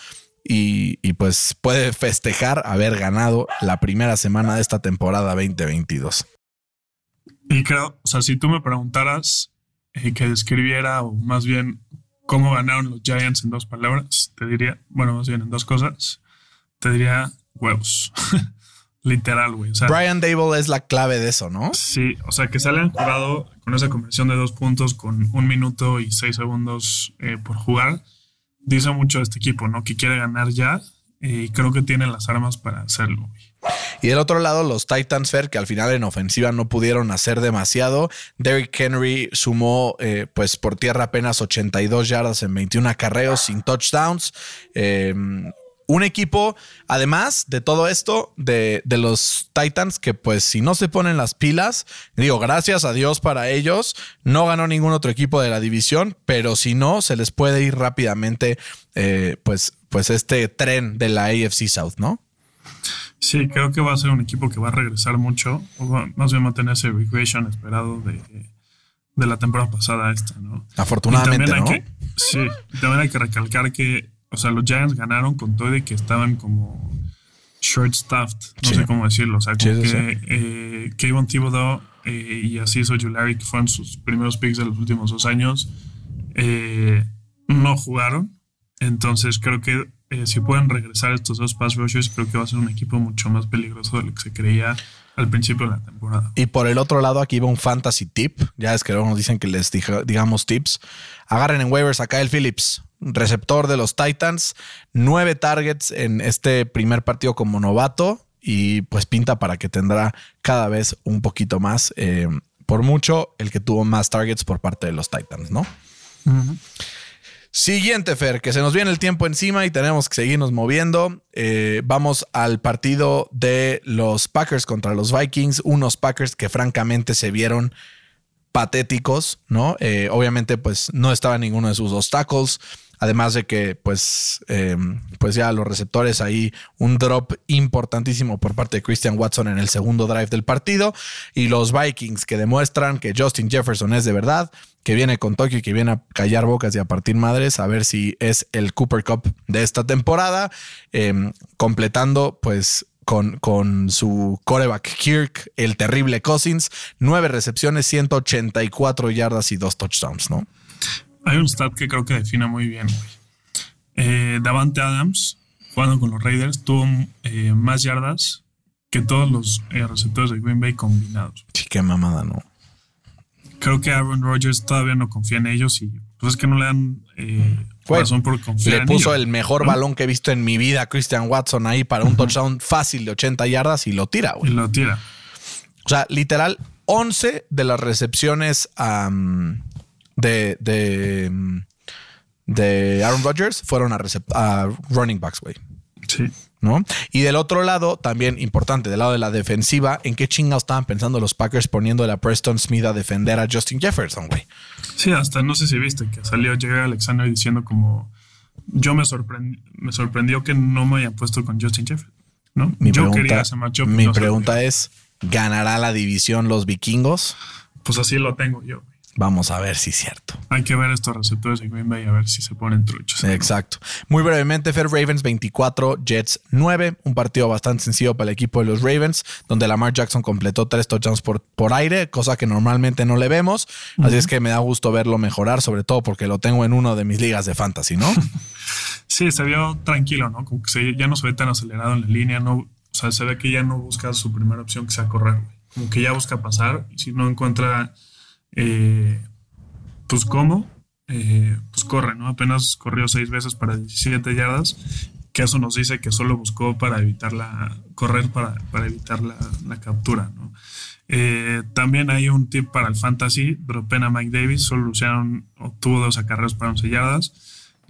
Y, y, pues puede festejar haber ganado la primera semana de esta temporada 2022. Y creo, o sea, si tú me preguntaras eh, que describiera, o más bien cómo ganaron los Giants en dos palabras, te diría, bueno, más bien en dos cosas, te diría huevos. *laughs* Literal, güey. Brian Dable es la clave de eso, ¿no? Sí, o sea, que salen jugado con esa conversión de dos puntos con un minuto y seis segundos eh, por jugar. Dice mucho de este equipo, ¿no? Que quiere ganar ya y creo que tiene las armas para hacerlo, Y del otro lado, los Titans Fair, que al final en ofensiva no pudieron hacer demasiado. Derrick Henry sumó, eh, pues por tierra apenas 82 yardas en 21 acarreos sin touchdowns. Eh, un equipo, además de todo esto, de, los Titans, que pues si no se ponen las pilas, digo, gracias a Dios para ellos, no ganó ningún otro equipo de la división, pero si no, se les puede ir rápidamente, eh, pues, pues este tren de la AFC South, ¿no? Sí, creo que va a ser un equipo que va a regresar mucho, o más bien va a tener ese regression esperado de, la temporada pasada esta, ¿no? Afortunadamente, ¿no? sí, también hay que recalcar que o sea, los Giants ganaron con todo y que estaban como short-staffed, no sé cómo decirlo. O sea, como que eh, Kevin Thibodeau eh, y así hizo Julari, que fueron sus primeros picks de los últimos dos años, eh, no jugaron. Entonces creo que eh, si pueden regresar estos dos pass rushers, creo que va a ser un equipo mucho más peligroso de lo que se creía al principio de la temporada. Y por el otro lado, aquí va un fantasy tip. Ya es que luego nos dicen que les digamos tips. Agarren en waivers a Kyle Phillips, receptor de los Titans. Nueve targets en este primer partido como novato. Y pues pinta para que tendrá cada vez un poquito más. Eh, por mucho, el que tuvo más targets por parte de los Titans, ¿no? Siguiente, Fer, que se nos viene el tiempo encima y tenemos que seguirnos moviendo. Eh, vamos al partido de los Packers contra los Vikings. Unos Packers que francamente se vieron patéticos, ¿no? Eh, obviamente, pues no estaba ninguno de sus dos tackles. Además de que, pues, eh, pues ya los receptores ahí, un drop importantísimo por parte de Christian Watson en el segundo drive del partido. Y los Vikings que demuestran que Justin Jefferson es de verdad, que viene con Tokio y que viene a callar bocas y a partir madres, a ver si es el Cooper Cup de esta temporada, em, completando pues con, con, su coreback Kirk, el terrible Cousins, nueve recepciones, 184 yardas y dos touchdowns, ¿no? Hay un stat que creo que define muy bien. Eh, Davante Adams, jugando con los Raiders, tuvo eh, más yardas que todos los eh, receptores de Green Bay combinados. Sí, qué mamada, ¿no? Creo que Aaron Rodgers todavía no confía en ellos y pues es que no le dan razón por confiar le en puso ellos, el mejor ¿no? balón que he visto en mi vida a Christian Watson ahí para un touchdown fácil de 80 yardas y lo tira, Y güey. lo tira. O sea, literal, 11 de las recepciones am, de, de, mm, de Aaron Rodgers fueron a, running backs, güey. Sí. ¿No? Y del otro lado, también importante, del lado de la defensiva, ¿en qué chingados estaban pensando los Packers poniendo a Preston Smith a defender a Justin Jefferson, güey? Sí, hasta no sé si viste que salió Jerry Alexander diciendo como yo me sorprendí, me sorprendió que no me hayan puesto con Justin Jefferson, ¿no? Mi yo pregunta, quería ese matchup. mi no pregunta es, ¿ganará la división los vikingos? pues así lo tengo yo. Vamos a ver si es cierto. Hay que ver estos receptores en Green Bay a ver si se ponen truchos. Exacto. Muy brevemente, Fair Ravens 24, Jets 9. Un partido bastante sencillo para el equipo de los Ravens, donde Lamar Jackson completó tres touchdowns por, por aire, cosa que normalmente no le vemos. Así es que me da gusto verlo mejorar, sobre todo porque lo tengo en uno de mis ligas de fantasy, ¿no? *laughs* Sí, se vio tranquilo, ¿no? Como que se- ya no se ve tan acelerado en la línea, no, o sea, se ve que ya no busca su primera opción que sea correr, güey. Como que ya busca pasar y si no encuentra, eh, pues cómo, eh, pues corre, ¿no? Apenas corrió seis veces para 17 yardas, que eso nos dice que solo buscó para evitar la, correr para, para evitar la, la captura, ¿no? Eh, también hay un tip para el fantasy, dropena Mike Davis, solo lo usaron, obtuvo dos acarreos para 11 yardas.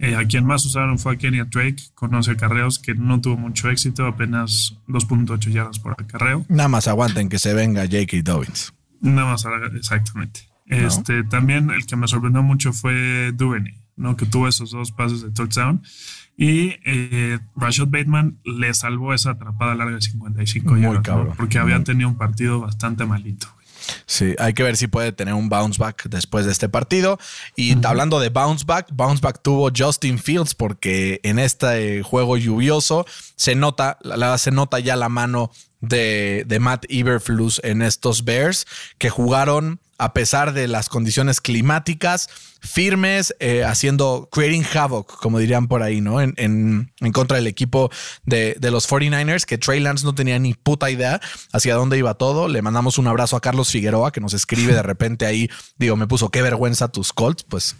Eh, a quien más usaron fue a Kenny Drake con 11 acarreos, que no tuvo mucho éxito, apenas 2.8 yardas por acarreo. Nada más aguanten que se venga J.K. Dobbins. Nada más, haga- Este, También el que me sorprendió mucho fue Duvernay, ¿no? que tuvo esos dos pases de touchdown. Y eh, Rashad Bateman le salvó esa atrapada larga de 55 Muy yardas, ¿no? cabrón. porque había tenido un partido bastante malito. Sí, hay que ver si puede tener un bounce back después de este partido. Y hablando de bounce back, bounce back tuvo Justin Fields porque en este juego lluvioso se nota, la, se nota ya la mano de, de Matt Eberflus en estos Bears que jugaron a pesar de las condiciones climáticas firmes, eh, haciendo, creating havoc, como dirían por ahí, ¿no? En, en- en contra del equipo de, de los 49ers, que Trey Lance no tenía ni puta idea hacia dónde iba todo. Le mandamos un abrazo a Carlos Figueroa, que nos escribe de repente ahí, digo, me puso, qué vergüenza tus Colts, pues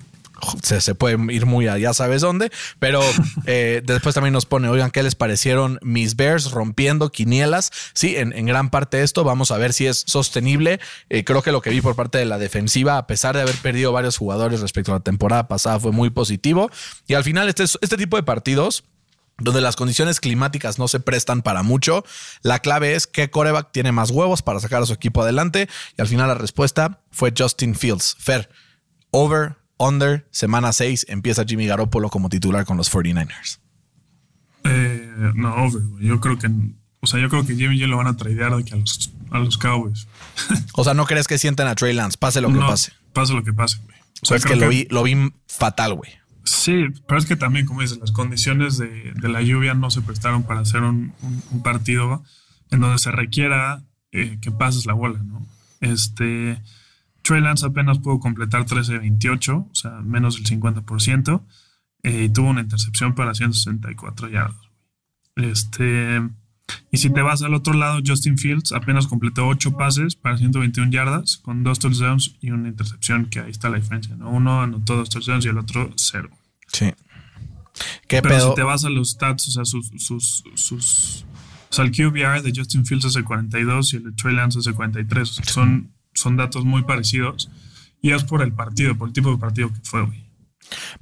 se, se puede ir muy allá, sabes dónde, pero *laughs* eh, después también nos pone, oigan, ¿qué les parecieron mis Bears rompiendo quinielas? Sí, en, en gran parte esto vamos a ver si es sostenible. Eh, creo que lo que vi por parte de la defensiva, a pesar de haber perdido varios jugadores respecto a la temporada pasada, fue muy positivo. Y al final, este, este tipo de partidos donde las condiciones climáticas no se prestan para mucho. La clave es qué coreback tiene más huevos para sacar a su equipo adelante. Y al final la respuesta fue Justin Fields. Fer, over, under, semana 6, empieza Jimmy Garoppolo como titular con los 49ers. Eh, no. Yo creo que, o sea, yo creo que Jimmy G lo van a tradear de que a los, a los Cowboys. *laughs* O sea, no crees que sienten a Trey Lance, pase lo que no, pase. Pase lo que pase, güey. O sea, es que lo vi, lo vi fatal, güey. Sí, pero es que también, como dices, las condiciones de, de la lluvia no se prestaron para hacer un, un- un partido en donde se requiera eh, que pases la bola, ¿no? Este, Trey Lance apenas pudo completar 13 de 28, o sea, menos del 50%, eh, y tuvo una intercepción para 164 yardas. Este, y si te vas al otro lado, Justin Fields apenas completó 8 pases para 121 yardas, con dos touchdowns y una intercepción, que ahí está la diferencia, ¿no? Uno anotó dos touchdowns y el otro cero. Sí. ¿Qué Pero pedo? si te vas a los stats, o sea, sus, sus, sus o sea, el QBR de Justin Fields es de 42 y el de Trey Lance es de 43. O sea, son, son datos muy parecidos. Y es por el partido, por el tipo de partido que fue, güey.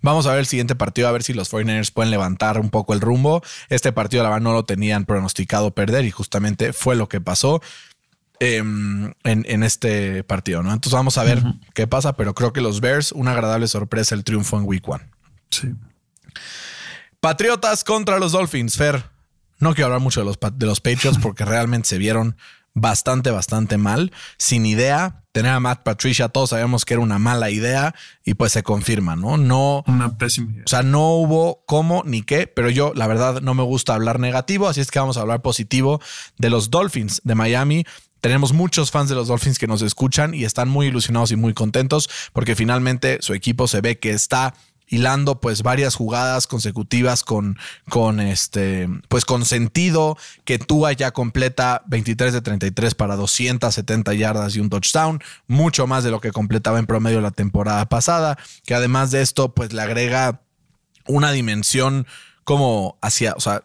Vamos a ver el siguiente partido, a ver si los 49ers pueden levantar un poco el rumbo. Este partido, la verdad, no lo tenían pronosticado perder y justamente fue lo que pasó em, en, en este partido, ¿no? Entonces vamos a ver qué pasa, pero creo que los Bears, una agradable sorpresa el triunfo en Week One. Sí. Patriotas contra los Dolphins, Fer. No quiero hablar mucho de los, de los Patriots porque realmente se vieron bastante, bastante mal. Sin idea, tener a Matt Patricia, todos sabemos que era una mala idea y pues se confirma, ¿no? No, Una pésima idea. o sea, no hubo cómo ni qué, pero yo la verdad no me gusta hablar negativo, así es que vamos a hablar positivo de los Dolphins de Miami. Tenemos muchos fans de los Dolphins que nos escuchan y están muy ilusionados y muy contentos porque finalmente su equipo se ve que está hilando pues varias jugadas consecutivas con, con este, pues con sentido que Tua ya completa 23 de 33 para 270 yardas y un touchdown, mucho más de lo que completaba en promedio la temporada pasada, que además de esto pues le agrega una dimensión como hacia, o sea,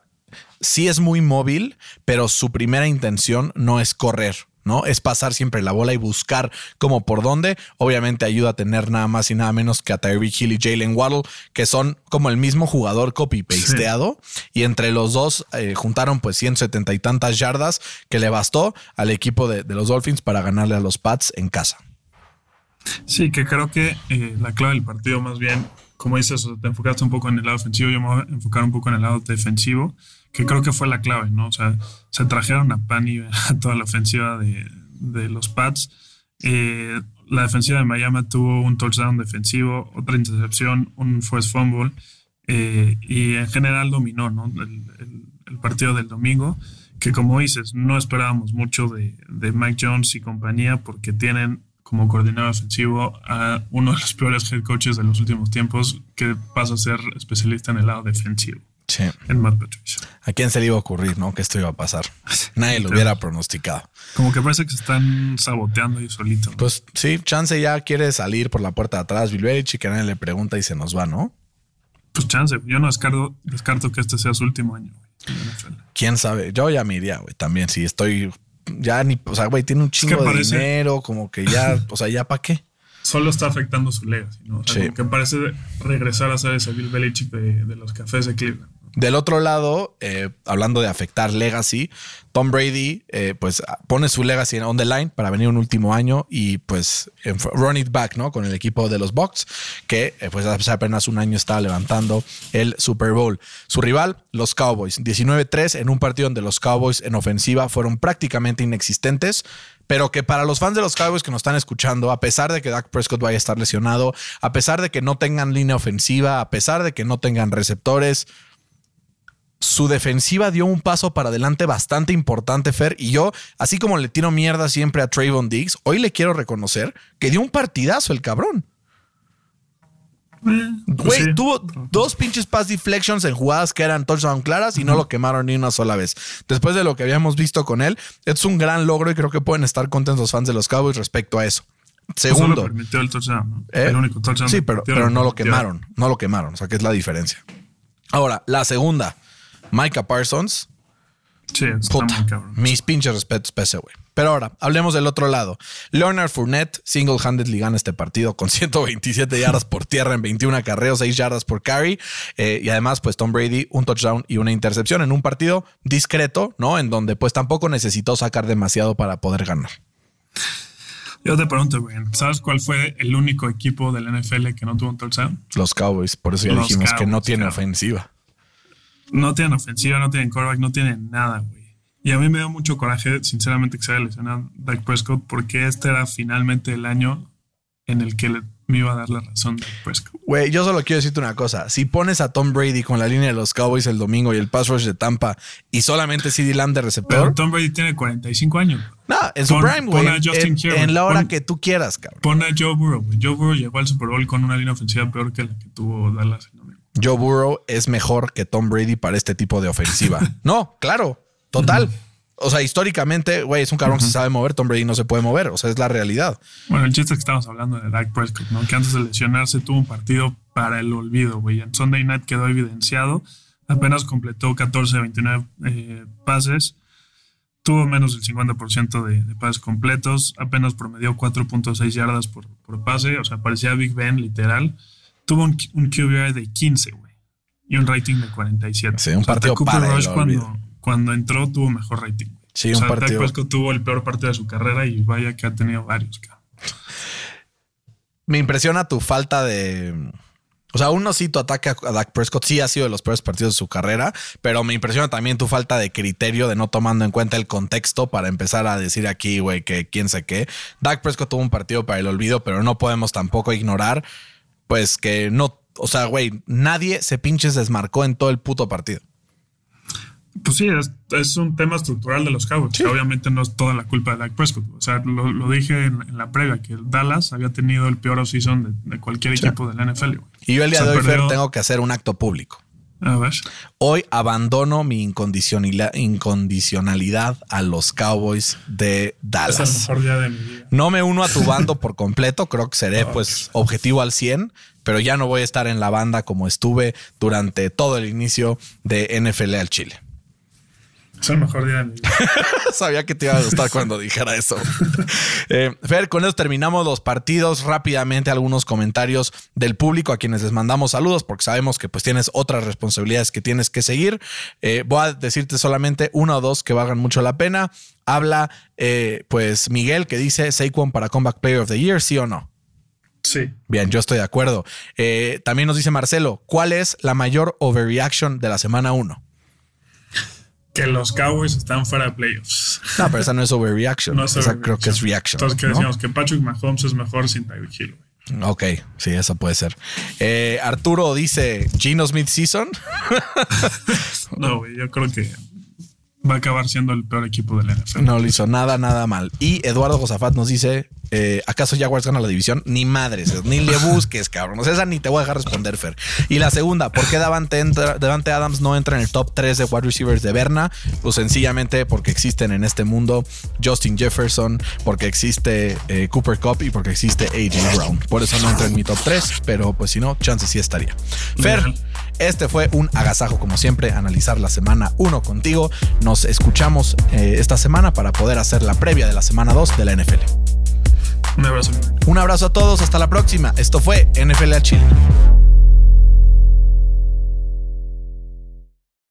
sí es muy móvil, pero su primera intención no es correr. ¿No? Es pasar siempre la bola y buscar como por dónde. Obviamente ayuda a tener nada más y nada menos que a Tyreek Hill y Jalen Waddle, que son como el mismo jugador copy-pasteado. Y entre los dos eh, juntaron pues 170 y tantas yardas que le bastó al equipo de, los Dolphins para ganarle a los Pats en casa. Sí, que creo que eh, la clave del partido más bien, como dices, te enfocaste un poco en el lado ofensivo, yo me voy a enfocar un poco en el lado defensivo que creo que fue la clave, ¿no? O sea, se trajeron a Pani *laughs* a toda la ofensiva de, de los Pats. Eh, la defensiva de Miami tuvo un touchdown defensivo, otra intercepción, un first fumble eh, y en general dominó ¿no? el, partido del domingo, que como dices, no esperábamos mucho de, de, Mike Jones y compañía porque tienen como coordinador ofensivo a uno de los peores head coaches de los últimos tiempos que pasa a ser especialista en el lado defensivo. Sí. En Matt Patricia. ¿A quién se le iba a ocurrir, no? Que esto iba a pasar. Nadie lo hubiera pronosticado. Como que parece que se están saboteando y solito. Pues sí, Chance ya quiere salir por la puerta de atrás. Bill y que nadie le pregunta y se nos va, ¿no? Pues Chance. Yo no descarto, descarto que este sea su último año. ¿Quién sabe? Yo ya me iría, güey. También, si estoy... Ya ni... O sea, güey, tiene un chingo de dinero. Como que ya... *laughs* o sea, ¿ya para qué? solo está afectando su legacy, ¿no? que parece regresar a ser ese Bill Belichick de, de, los cafés de Cleveland. Del otro lado, eh, hablando de afectar legacy, Tom Brady eh, pues pone su legacy on the line para venir un último año y pues run it back, ¿no? Con el equipo de los Bucks, que eh, pues hace apenas un año estaba levantando el Super Bowl. Su rival, los Cowboys, 19-3 en un partido donde los Cowboys en ofensiva fueron prácticamente inexistentes pero que para los fans de los Cowboys que nos están escuchando, a pesar de que Dak Prescott vaya a estar lesionado, a pesar de que no tengan línea ofensiva, a pesar de que no tengan receptores, su defensiva dio un paso para adelante bastante importante, Fer. Y yo, así como le tiro mierda siempre a Trayvon Diggs, hoy le quiero reconocer que dio un partidazo el cabrón. Pues Güey, tuvo dos pinches pass deflections en jugadas que eran touchdown claras y no lo quemaron ni una sola vez. Después de lo que habíamos visto con él, es un gran logro y creo que pueden estar contentos los fans de los Cowboys respecto a eso. Segundo. ¿Eh? el único touchdown sí, pero, pero no lo quemaron. No lo quemaron. O sea, que es la diferencia. Ahora, la segunda. Micah Parsons. Sí, Mis pinches respetos pese, güey. Pero ahora, hablemos del otro lado. Leonard Fournette, single-handedly gana este partido con *laughs* 127 yardas por tierra en 21 acarreos, 6 yardas por carry. Eh, y además, pues Tom Brady, un touchdown y una intercepción en un partido discreto, ¿no? En donde pues tampoco necesitó sacar demasiado para poder ganar. Yo te pregunto, güey, ¿sabes cuál fue el único equipo del NFL que no tuvo un touchdown? Los Cowboys, por eso ya dijimos que no tiene ofensiva no tienen ofensiva, no tienen quarterback, no tienen nada, güey. Y a mí me dio mucho coraje, sinceramente, que se haya lesionado Dak Prescott, porque este era finalmente el año en el que me iba a dar la razón Dak Prescott. Güey, yo solo quiero decirte una cosa. Si pones a Tom Brady con la línea de los Cowboys el domingo y el pass rush de Tampa y solamente CD Lamb de receptor. Pero Tom Brady tiene 45 años. No, en su prime, güey. En, la hora que tú quieras, cabrón. Pon a Joe Burrow, Joe Burrow llegó al Super Bowl con una línea ofensiva peor que la que tuvo Dallas. Joe Burrow es mejor que Tom Brady para este tipo de ofensiva. *laughs* no, claro, total. O sea, históricamente, güey, es un cabrón que se sabe mover. Tom Brady no se puede mover. O sea, es la realidad. Bueno, el chiste es que estamos hablando de Dak Prescott, ¿no? Que antes de lesionarse tuvo un partido para el olvido, güey. En Sunday Night quedó evidenciado. Apenas completó 14 de 29 eh, pases. Tuvo menos del 50% de, de, pases completos. Apenas promedió 4.6 yardas por, por pase. O sea, parecía Big Ben, literal tuvo un, un QBR de 15, güey. Y un rating de 47. Sí, un partido Cooper Rush cuando, cuando entró tuvo mejor rating. Sí, un partido. Prescott tuvo el peor partido de su carrera y vaya que ha tenido varios. Me impresiona tu falta de... O sea, uno sí tu ataque a Dak Prescott sí ha sido de los peores partidos de su carrera, pero me impresiona también tu falta de criterio de no tomando en cuenta el contexto para empezar a decir aquí, güey, que quién sé qué. Dak Prescott tuvo un partido para el olvido, pero no podemos tampoco ignorar pues que no, o sea, güey, nadie se pinches desmarcó en todo el puto partido. Pues sí, es, un tema estructural de los Cowboys. Obviamente no es toda la culpa de Dak Prescott. O sea, lo, dije en, la previa, que Dallas había tenido el peor offseason de, de cualquier equipo de la NFL. Y yo el día de hoy, tengo que hacer un acto público. A ver. Hoy abandono mi incondicionalidad a los Cowboys de Dallas. Es el mejor día de mi vida. No me uno a tu bando *laughs* por completo, creo que seré pues objetivo al 100, pero ya no voy a estar en la banda como estuve durante todo el inicio de NFL al Chile. Es el mejor día de mi vida. *laughs* Sabía que te iba a gustar cuando dijera eso. Eh, Fer, con eso terminamos los partidos. Rápidamente algunos comentarios del público a quienes les mandamos saludos porque sabemos que pues tienes otras responsabilidades que tienes que seguir. Eh, voy a decirte solamente uno o dos que valgan mucho la pena. Habla eh, pues Miguel que dice Saquon para Comeback Player of the Year, ¿sí o no? Sí. Bien, yo estoy de acuerdo. también nos dice Marcelo, ¿cuál es la mayor overreaction de la semana 1? Que los Cowboys están fuera de playoffs. No, pero esa no es overreaction. *laughs* No esa creo que es reaction. Entonces, que decíamos que Patrick Mahomes es mejor sin Tyreek Hill. Ok, sí, eso puede ser. Eh, Arturo dice Gino Smith Season. *laughs* no, güey, yo creo que va a acabar siendo el peor equipo del NFL. No le hizo nada, nada mal. Y Eduardo Josafat nos dice: eh, ¿Acaso Jaguars gana la división? Ni madres, ni le busques, cabrón. O sea, esa ni te voy a dejar responder, Fer. Y la segunda, ¿por qué Davante, Adams no entra en el top 3 de wide receivers de Berna? Pues sencillamente porque existen en este mundo Justin Jefferson, porque existe eh, Cooper Cup y porque existe AJ Brown. Por eso no entra en mi top 3, pero pues si no, chance sí estaría. Fer. Este fue un agasajo, como siempre, analizar la semana 1 contigo. Nos escuchamos eh, esta semana para poder hacer la previa de la semana 2 de la NFL. Un abrazo. Un abrazo a todos, hasta la próxima. Esto fue NFL a Chile.